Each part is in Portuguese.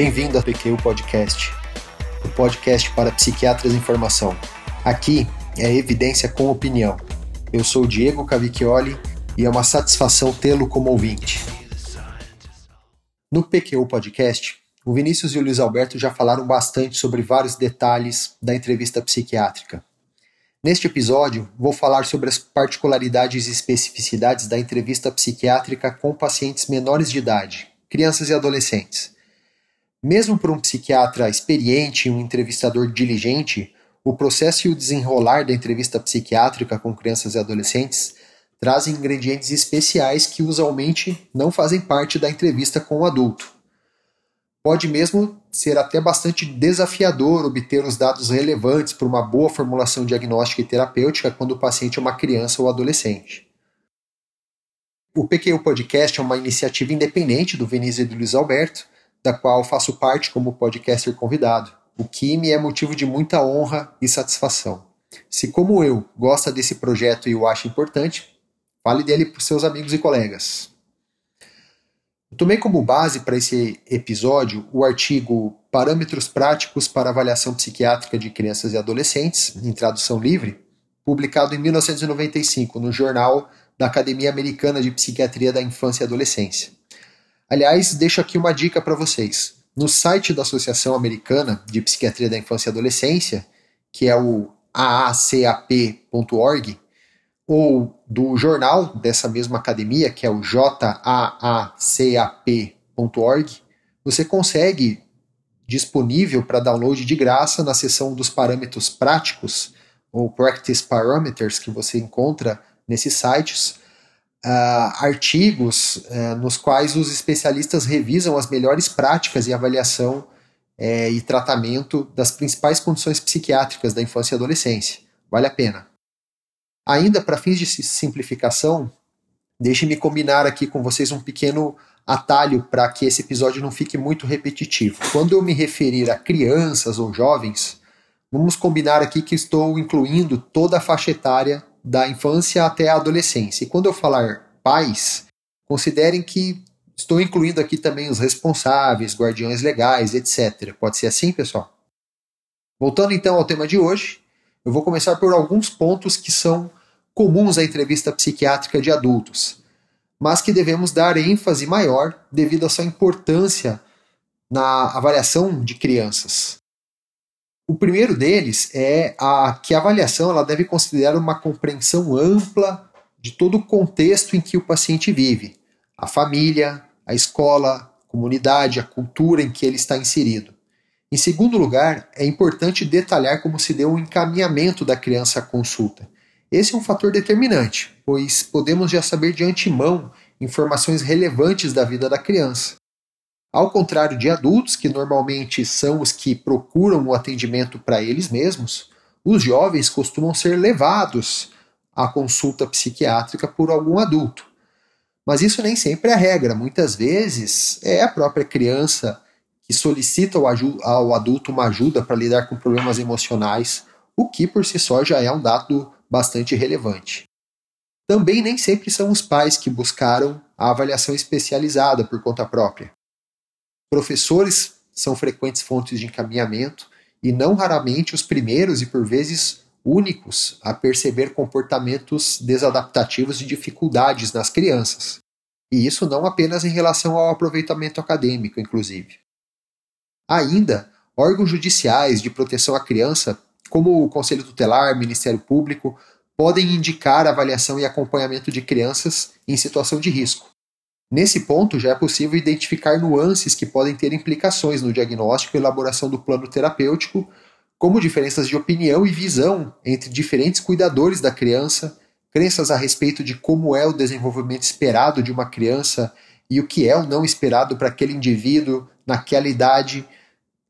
Bem-vindo ao PQ Podcast, o podcast para psiquiatras em formação. Aqui é evidência com opinião. Eu sou Diego Cavicchioli e é uma satisfação tê-lo como ouvinte. No PQ Podcast, o Vinícius e o Luiz Alberto já falaram bastante sobre vários detalhes da entrevista psiquiátrica. Neste episódio, vou falar sobre as particularidades e especificidades da entrevista psiquiátrica com pacientes menores de idade, crianças e adolescentes. Mesmo para um psiquiatra experiente e um entrevistador diligente, o processo e o desenrolar da entrevista psiquiátrica com crianças e adolescentes trazem ingredientes especiais que usualmente não fazem parte da entrevista com o adulto. Pode mesmo ser até bastante desafiador obter os dados relevantes para uma boa formulação diagnóstica e terapêutica quando o paciente é uma criança ou adolescente. O PQ Podcast é uma iniciativa independente do Vinícius e do Luiz Alberto, da qual faço parte como podcaster convidado, o que me é motivo de muita honra e satisfação. Se, como eu, gosta desse projeto e o acha importante, fale dele para seus amigos e colegas. Eu tomei como base para esse episódio o artigo Parâmetros Práticos para Avaliação Psiquiátrica de Crianças e Adolescentes, em tradução livre, publicado em 1995 no jornal da Academia Americana de Psiquiatria da Infância e Adolescência. Aliás, deixo aqui uma dica para vocês. No site da Associação Americana de Psiquiatria da Infância e Adolescência, que é o aacap.org, ou do jornal dessa mesma academia, que é o jaacap.org, você consegue disponível para download de graça na seção dos parâmetros práticos, ou Practice Parameters, que você encontra nesses sites uh, artigos uh, nos quais os especialistas revisam as melhores práticas e avaliação uh, e tratamento das principais condições psiquiátricas da infância e adolescência. Vale a pena. Ainda para fins de simplificação, deixe-me combinar aqui com vocês um pequeno atalho para que esse episódio não fique muito repetitivo. Quando eu me referir a crianças ou jovens, vamos combinar aqui que estou incluindo toda a faixa etária da infância até a adolescência. E quando eu falar pais, considerem que estou incluindo aqui também os responsáveis, guardiões legais, etc. Pode ser assim, pessoal? Voltando então ao tema de hoje, eu vou começar por alguns pontos que são comuns à entrevista psiquiátrica de adultos, mas que devemos dar ênfase maior devido à sua importância na avaliação de crianças. O primeiro deles é a que a avaliação ela deve considerar uma compreensão ampla de todo o contexto em que o paciente vive, a família, a escola, a comunidade, a cultura em que ele está inserido. Em segundo lugar, é importante detalhar como se deu o encaminhamento da criança à consulta. Esse é um fator determinante, pois podemos já saber de antemão informações relevantes da vida da criança. Ao contrário de adultos, que normalmente são os que procuram o atendimento para eles mesmos, os jovens costumam ser levados à consulta psiquiátrica por algum adulto. Mas isso nem sempre é a regra, muitas vezes é a própria criança que solicita ao adulto uma ajuda para lidar com problemas emocionais, o que por si só já é um dado bastante relevante. Também nem sempre são os pais que buscaram a avaliação especializada por conta própria. Professores são frequentes fontes de encaminhamento e não raramente os primeiros e por vezes únicos a perceber comportamentos desadaptativos e dificuldades nas crianças. E isso não apenas em relação ao aproveitamento acadêmico, inclusive. Ainda, órgãos judiciais de proteção à criança, como o Conselho Tutelar, Ministério Público, podem indicar avaliação e acompanhamento de crianças em situação de risco, Nesse ponto, já é possível identificar nuances que podem ter implicações no diagnóstico e elaboração do plano terapêutico, como diferenças de opinião e visão entre diferentes cuidadores da criança, crenças a respeito de como é o desenvolvimento esperado de uma criança e o que é o não esperado para aquele indivíduo naquela idade,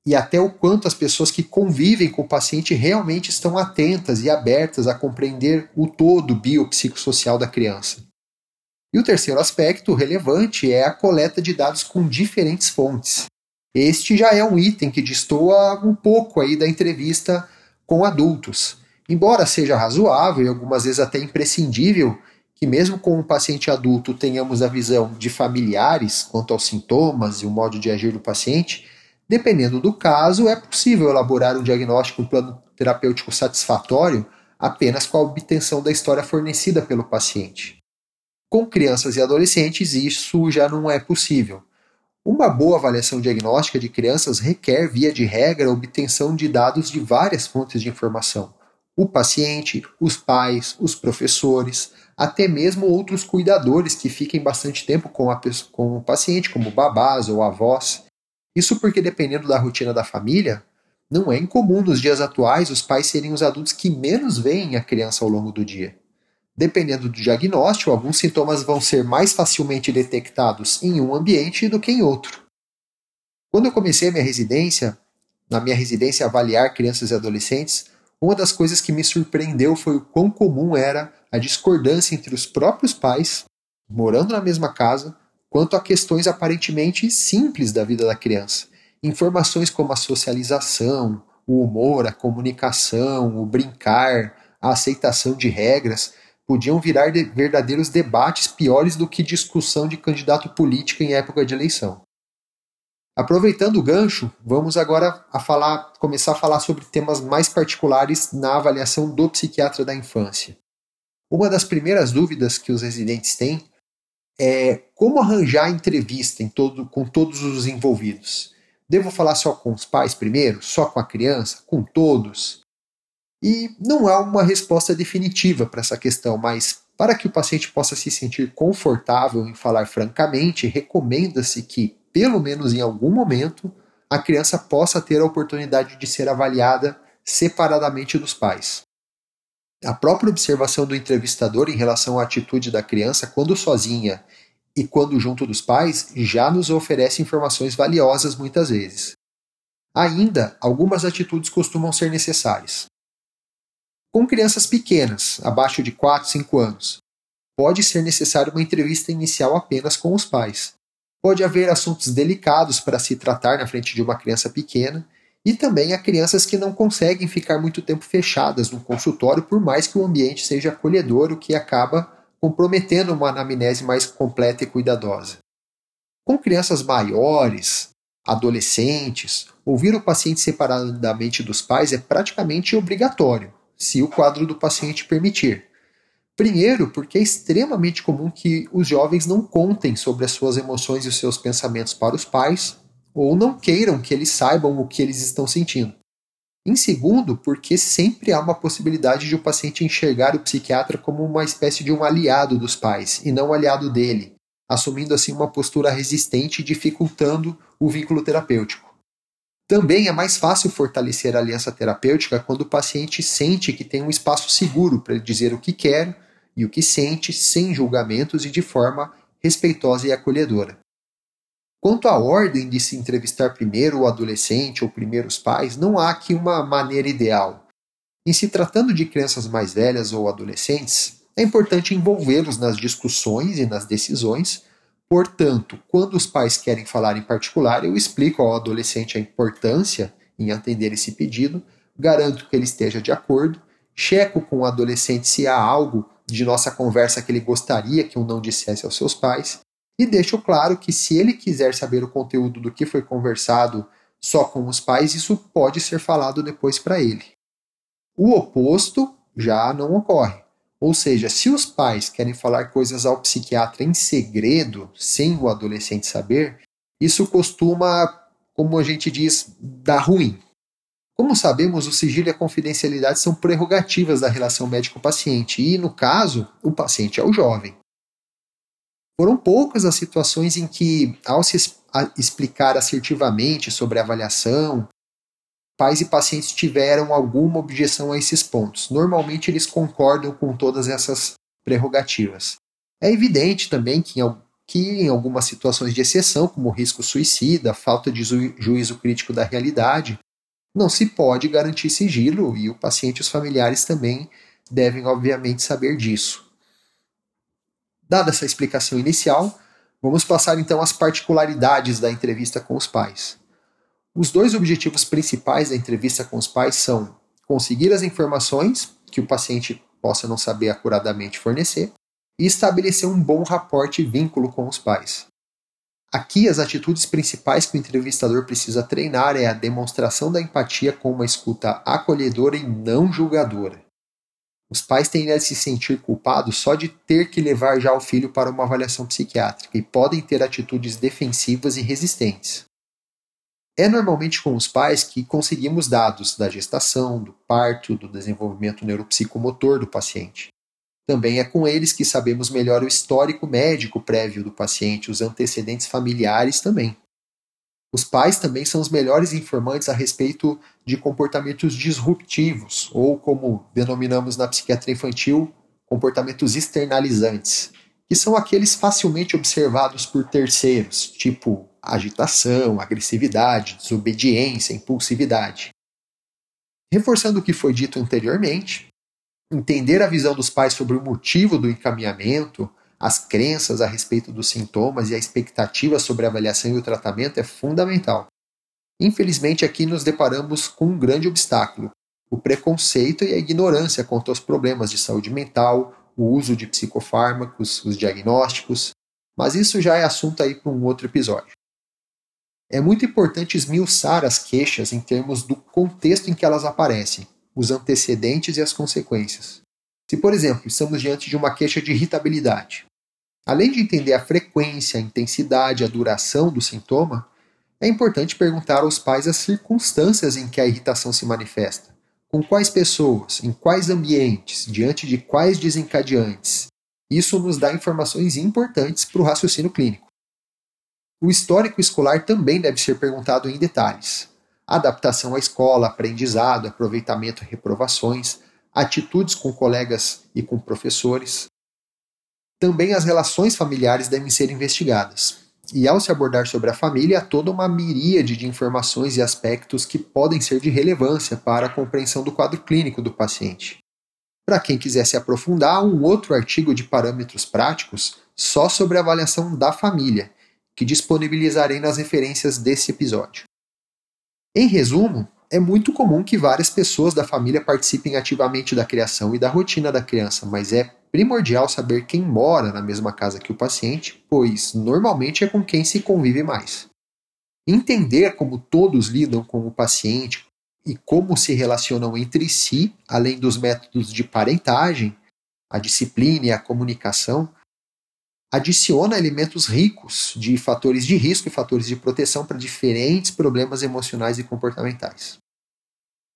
e até o quanto as pessoas que convivem com o paciente realmente estão atentas e abertas a compreender o todo biopsicossocial da criança. E o terceiro aspecto relevante é a coleta de dados com diferentes fontes. Este já é um item que destoa um pouco aí da entrevista com adultos. Embora seja razoável e algumas vezes até imprescindível que, mesmo com um paciente adulto, tenhamos a visão de familiares quanto aos sintomas e o modo de agir do paciente, dependendo do caso, é possível elaborar um diagnóstico, um plano terapêutico satisfatório apenas com a obtenção da história fornecida pelo paciente. Com crianças e adolescentes, isso já não é possível. Uma boa avaliação diagnóstica de crianças requer, via de regra, a obtenção de dados de várias fontes de informação. O paciente, os pais, os professores, até mesmo outros cuidadores que fiquem bastante tempo com, a, com o paciente, como babás ou avós. Isso porque, dependendo da rotina da família, não é incomum nos dias atuais os pais serem os adultos que menos veem a criança ao longo do dia. Dependendo do diagnóstico, alguns sintomas vão ser mais facilmente detectados em um ambiente do que em outro. Quando eu comecei a minha residência, na minha residência avaliar crianças e adolescentes, uma das coisas que me surpreendeu foi o quão comum era a discordância entre os próprios pais, morando na mesma casa, quanto a questões aparentemente simples da vida da criança. Informações como a socialização, o humor, a comunicação, o brincar, a aceitação de regras podiam virar de verdadeiros debates piores do que discussão de candidato político em época de eleição. Aproveitando o gancho, vamos agora a falar, começar a falar sobre temas mais particulares na avaliação do psiquiatra da infância. Uma das primeiras dúvidas que os residentes têm é como arranjar entrevista todo, com todos os envolvidos. Devo falar só com os pais primeiro? Só com a criança? Com todos? E não há uma resposta definitiva para essa questão, mas para que o paciente possa se sentir confortável em falar francamente, recomenda-se que, pelo menos em algum momento, a criança possa ter a oportunidade de ser avaliada separadamente dos pais. A própria observação do entrevistador em relação à atitude da criança quando sozinha e quando junto dos pais já nos oferece informações valiosas muitas vezes. Ainda, algumas atitudes costumam ser necessárias. Com crianças pequenas, abaixo de 4, 5 anos, pode ser necessária uma entrevista inicial apenas com os pais. Pode haver assuntos delicados para se tratar na frente de uma criança pequena e também há crianças que não conseguem ficar muito tempo fechadas no consultório, por mais que o ambiente seja acolhedor, o que acaba comprometendo uma anamnese mais completa e cuidadosa. Com crianças maiores, adolescentes, ouvir o paciente separadamente dos pais é praticamente obrigatório, se o quadro do paciente permitir. Primeiro, porque é extremamente comum que os jovens não contem sobre as suas emoções e os seus pensamentos para os pais, ou não queiram que eles saibam o que eles estão sentindo. Em segundo, porque sempre há uma possibilidade de o paciente enxergar o psiquiatra como uma espécie de um aliado dos pais e não um aliado dele, assumindo assim uma postura resistente e dificultando o vínculo terapêutico. Também é mais fácil fortalecer a aliança terapêutica quando o paciente sente que tem um espaço seguro para ele dizer o que quer e o que sente, sem julgamentos e de forma respeitosa e acolhedora. Quanto à ordem de se entrevistar primeiro o adolescente ou primeiro os pais, não há aqui uma maneira ideal. Em se tratando de crianças mais velhas ou adolescentes, é importante envolvê-los nas discussões e nas decisões. Portanto, quando os pais querem falar em particular, eu explico ao adolescente a importância em atender esse pedido, garanto que ele esteja de acordo, checo com o adolescente se há algo de nossa conversa que ele gostaria que eu não dissesse aos seus pais e deixo claro que se ele quiser saber o conteúdo do que foi conversado só com os pais, isso pode ser falado depois para ele. O oposto já não ocorre. Ou seja, se os pais querem falar coisas ao psiquiatra em segredo, sem o adolescente saber, isso costuma, como a gente diz, dar ruim. Como sabemos, o sigilo e a confidencialidade são prerrogativas da relação médico-paciente, e, no caso, o paciente é o jovem. Foram poucas as situações em que, ao se explicar assertivamente sobre a avaliação, pais e pacientes tiveram alguma objeção a esses pontos. Normalmente eles concordam com todas essas prerrogativas. É evidente também que em, que em algumas situações de exceção, como risco suicida, falta de juízo crítico da realidade, não se pode garantir sigilo e o paciente e os familiares também devem, obviamente, saber disso. Dada essa explicação inicial, vamos passar então às particularidades da entrevista com os pais. Os dois objetivos principais da entrevista com os pais são conseguir as informações que o paciente possa não saber acuradamente fornecer e estabelecer um bom raporte e vínculo com os pais. Aqui, as atitudes principais que o entrevistador precisa treinar é a demonstração da empatia com uma escuta acolhedora e não julgadora. Os pais tendem a se sentir culpados só de ter que levar já o filho para uma avaliação psiquiátrica e podem ter atitudes defensivas e resistentes. É normalmente com os pais que conseguimos dados da gestação, do parto, do desenvolvimento neuropsicomotor do paciente. Também é com eles que sabemos melhor o histórico médico prévio do paciente, os antecedentes familiares também. Os pais também são os melhores informantes a respeito de comportamentos disruptivos, ou como denominamos na psiquiatria infantil, comportamentos externalizantes, que são aqueles facilmente observados por terceiros, tipo agitação, agressividade, desobediência, impulsividade. Reforçando o que foi dito anteriormente, Entender a visão dos pais sobre o motivo do encaminhamento, as crenças a respeito dos sintomas e a expectativa sobre a avaliação e o tratamento é fundamental. Infelizmente, aqui nos deparamos com um grande obstáculo: o preconceito e a ignorância quanto aos problemas de saúde mental, o uso de psicofármacos, os diagnósticos, mas isso já é assunto aí para um outro episódio. É muito importante esmiuçar as queixas em termos do contexto em que elas aparecem, os antecedentes e as consequências. Se, por exemplo, estamos diante de uma queixa de irritabilidade, além de entender a frequência, a intensidade, a duração do sintoma, é importante perguntar aos pais as circunstâncias em que a irritação se manifesta, com quais pessoas, em quais ambientes, diante de quais desencadeantes. Isso nos dá informações importantes para o raciocínio clínico. O histórico escolar também deve ser perguntado em detalhes adaptação à escola, aprendizado, aproveitamento e reprovações, atitudes com colegas e com professores. Também as relações familiares devem ser investigadas. E ao se abordar sobre a família, há toda uma miríade de informações e aspectos que podem ser de relevância para a compreensão do quadro clínico do paciente. Para quem quiser se aprofundar, um outro artigo de parâmetros práticos só sobre a avaliação da família, que disponibilizarei nas referências desse episódio. Em resumo, é muito comum que várias pessoas da família participem ativamente da criação e da rotina da criança, mas é primordial saber quem mora na mesma casa que o paciente, pois normalmente é com quem se convive mais. Entender como todos lidam com o paciente e como se relacionam entre si, além dos métodos de parentagem, a disciplina e a comunicação, adiciona elementos ricos de fatores de risco e fatores de proteção para diferentes problemas emocionais e comportamentais.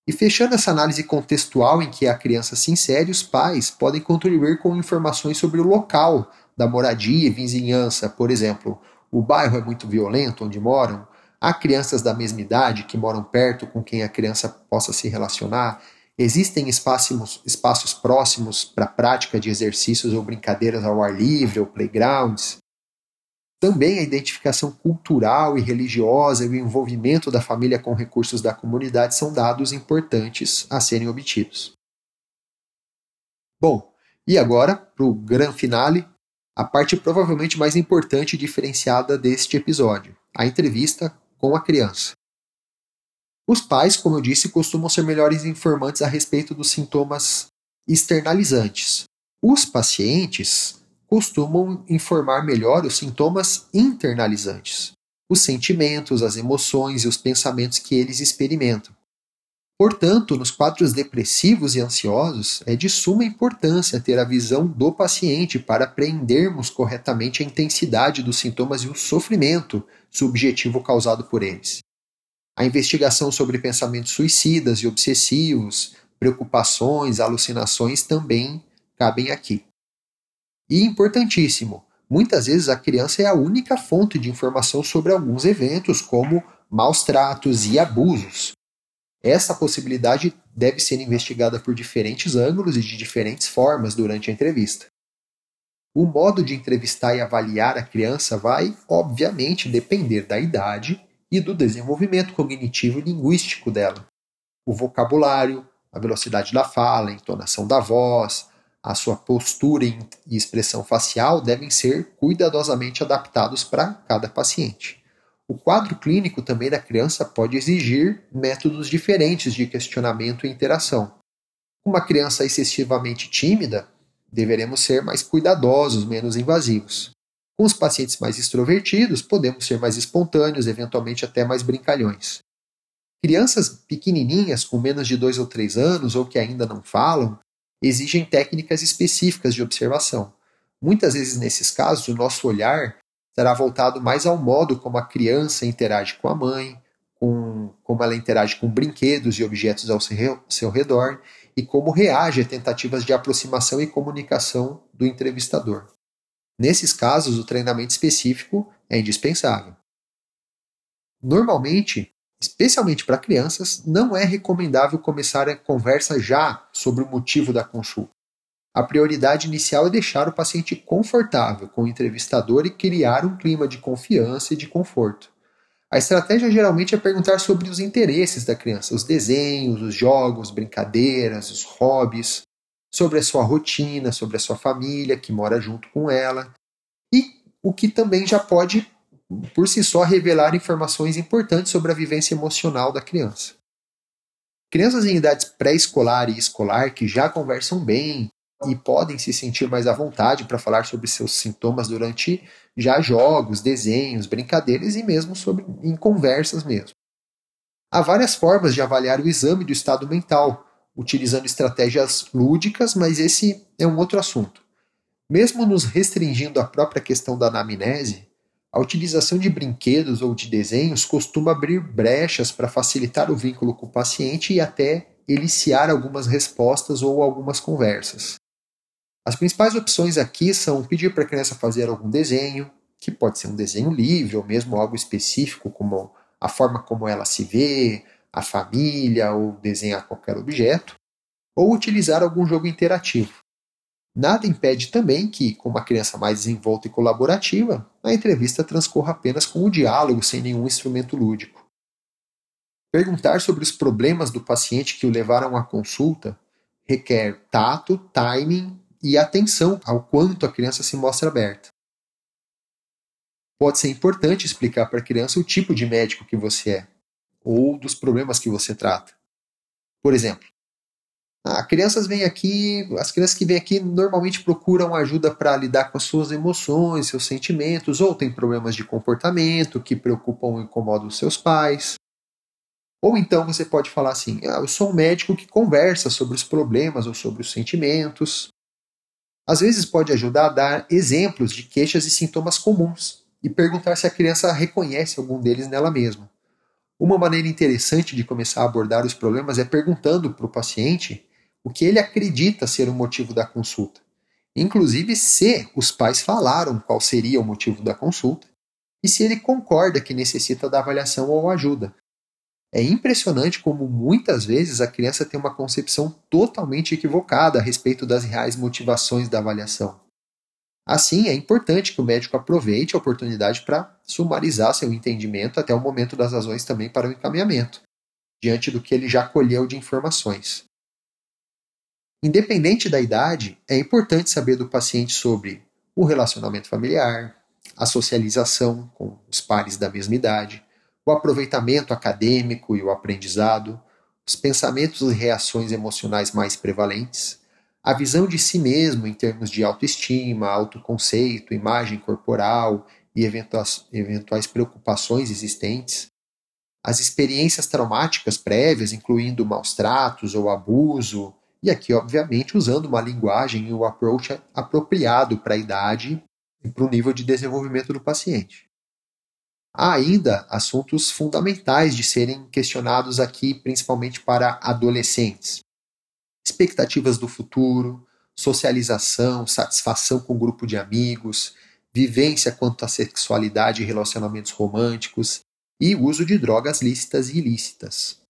E fechando essa análise contextual em que a criança se insere, os pais podem contribuir com informações sobre o local da moradia e vizinhança, por exemplo, o bairro é muito violento onde moram, há crianças da mesma idade que moram perto com quem a criança possa se relacionar, Existem espaços, espaços próximos para prática de exercícios ou brincadeiras ao ar livre ou playgrounds. Também a identificação cultural e religiosa e o envolvimento da família com recursos da comunidade são dados importantes a serem obtidos. Bom, e agora, para o grande finale, a parte provavelmente mais importante e diferenciada deste episódio, a entrevista com a criança. Os pais, como eu disse, costumam ser melhores informantes a respeito dos sintomas externalizantes. Os pacientes costumam informar melhor os sintomas internalizantes, os sentimentos, as emoções e os pensamentos que eles experimentam. Portanto, nos quadros depressivos e ansiosos, é de suma importância ter a visão do paciente para apreendermos corretamente a intensidade dos sintomas e o sofrimento subjetivo causado por eles. A investigação sobre pensamentos suicidas e obsessivos, preocupações, alucinações também cabem aqui. E importantíssimo, muitas vezes a criança é a única fonte de informação sobre alguns eventos, como maus tratos e abusos. Essa possibilidade deve ser investigada por diferentes ângulos e de diferentes formas durante a entrevista. O modo de entrevistar e avaliar a criança vai, obviamente, depender da idade e do desenvolvimento cognitivo e linguístico dela. O vocabulário, a velocidade da fala, a entonação da voz, a sua postura e expressão facial devem ser cuidadosamente adaptados para cada paciente. O quadro clínico também da criança pode exigir métodos diferentes de questionamento e interação. Uma criança excessivamente tímida deveremos ser mais cuidadosos, menos invasivos. Os pacientes mais extrovertidos, podemos ser mais espontâneos, eventualmente até mais brincalhões. Crianças pequenininhas, com menos de 2 ou 3 anos, ou que ainda não falam, exigem técnicas específicas de observação. Muitas vezes, nesses casos, o nosso olhar será voltado mais ao modo como a criança interage com a mãe, com como ela interage com brinquedos e objetos ao seu redor e como reage a tentativas de aproximação e comunicação do entrevistador. Nesses casos, o treinamento específico é indispensável. Normalmente, especialmente para crianças, não é recomendável começar a conversa já sobre o motivo da consulta. A prioridade inicial é deixar o paciente confortável com o entrevistador e criar um clima de confiança e de conforto. A estratégia geralmente é perguntar sobre os interesses da criança, os desenhos, os jogos, brincadeiras, os hobbies, sobre a sua rotina, sobre a sua família que mora junto com ela, e o que também já pode, por si só, revelar informações importantes sobre a vivência emocional da criança. Crianças em idades pré-escolar e escolar que já conversam bem, e podem se sentir mais à vontade para falar sobre seus sintomas durante já jogos, desenhos, brincadeiras e mesmo sobre em conversas mesmo. Há várias formas de avaliar o exame do estado mental, utilizando estratégias lúdicas, mas esse é um outro assunto. Mesmo nos restringindo à própria questão da anamnese, a utilização de brinquedos ou de desenhos costuma abrir brechas para facilitar o vínculo com o paciente e até eliciar algumas respostas ou algumas conversas. As principais opções aqui são pedir para a criança fazer algum desenho, que pode ser um desenho livre ou mesmo algo específico, como a forma como ela se vê, a família ou desenhar qualquer objeto, ou utilizar algum jogo interativo. Nada impede também que, com uma criança mais desenvolta e colaborativa, a entrevista transcorra apenas com o diálogo sem nenhum instrumento lúdico. Perguntar sobre os problemas do paciente que o levaram à consulta requer tato, timing e atenção ao quanto a criança se mostra aberta. Pode ser importante explicar para a criança o tipo de médico que você é ou dos problemas que você trata. Por exemplo, ah, crianças vêm aqui, as crianças que vêm aqui normalmente procuram ajuda para lidar com as suas emoções, seus sentimentos, ou têm problemas de comportamento que preocupam ou incomodam seus pais. Ou então você pode falar assim: ah, eu sou um médico que conversa sobre os problemas ou sobre os sentimentos. Às vezes pode ajudar a dar exemplos de queixas e sintomas comuns e perguntar se a criança reconhece algum deles nela mesma. Uma maneira interessante de começar a abordar os problemas é perguntando para o paciente o que ele acredita ser o motivo da consulta, inclusive se os pais falaram qual seria o motivo da consulta e se ele concorda que necessita da avaliação ou ajuda. É impressionante como muitas vezes a criança tem uma concepção totalmente equivocada a respeito das reais motivações da avaliação. Assim, é importante que o médico aproveite a oportunidade para sumarizar seu entendimento até o momento das razões também para o encaminhamento, diante do que ele já colheu de informações. Independente da idade, é importante saber do paciente sobre o relacionamento familiar, a socialização com os pares da mesma idade, o aproveitamento acadêmico e o aprendizado, os pensamentos e reações emocionais mais prevalentes, a visão de si mesmo em termos de autoestima, autoconceito, imagem corporal e eventuais, eventuais preocupações existentes, as experiências traumáticas prévias, incluindo maus tratos ou abuso, e aqui, obviamente, usando uma linguagem e um approach apropriado para a idade e para o nível de desenvolvimento do paciente. Há ainda assuntos fundamentais de serem questionados aqui, principalmente para adolescentes: expectativas do futuro, socialização, satisfação com o grupo de amigos, vivência quanto à sexualidade e relacionamentos românticos e uso de drogas lícitas e ilícitas.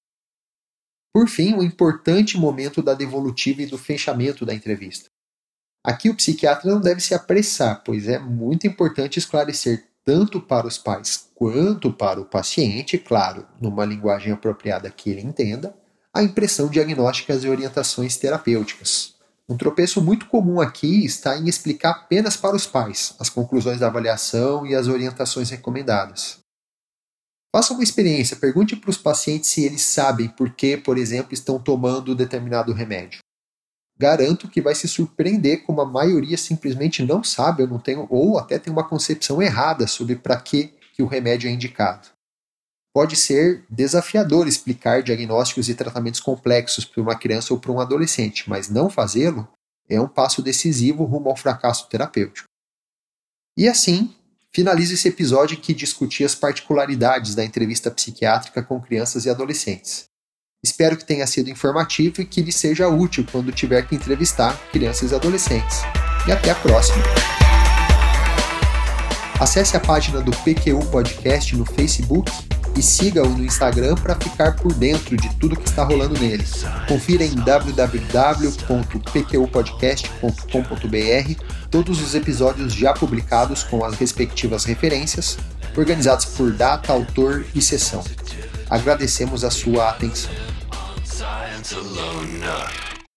Por fim, o importante momento da devolutiva e do fechamento da entrevista. Aqui o psiquiatra não deve se apressar, pois é muito importante esclarecer tanto para os pais quanto para o paciente, claro, numa linguagem apropriada que ele entenda, a impressão diagnósticas e orientações terapêuticas. Um tropeço muito comum aqui está em explicar apenas para os pais as conclusões da avaliação e as orientações recomendadas. Faça uma experiência, pergunte para os pacientes se eles sabem por que, por exemplo, estão tomando determinado remédio. garanto que vai se surpreender como a maioria simplesmente não sabe ou não tem, ou até tem uma concepção errada sobre para que, que o remédio é indicado. Pode ser desafiador explicar diagnósticos e tratamentos complexos para uma criança ou para um adolescente, mas não fazê-lo é um passo decisivo rumo ao fracasso terapêutico. E assim, finalizo esse episódio que discuti as particularidades da entrevista psiquiátrica com crianças e adolescentes. Espero que tenha sido informativo e que lhe seja útil quando tiver que entrevistar crianças e adolescentes. E até a próxima! Acesse a página do PQU Podcast no Facebook e siga-o no Instagram para ficar por dentro de tudo que está rolando nele. Confira em www.pqpodcast.com.br todos os episódios já publicados com as respectivas referências, organizados por data, autor e sessão. Agradecemos a sua atenção.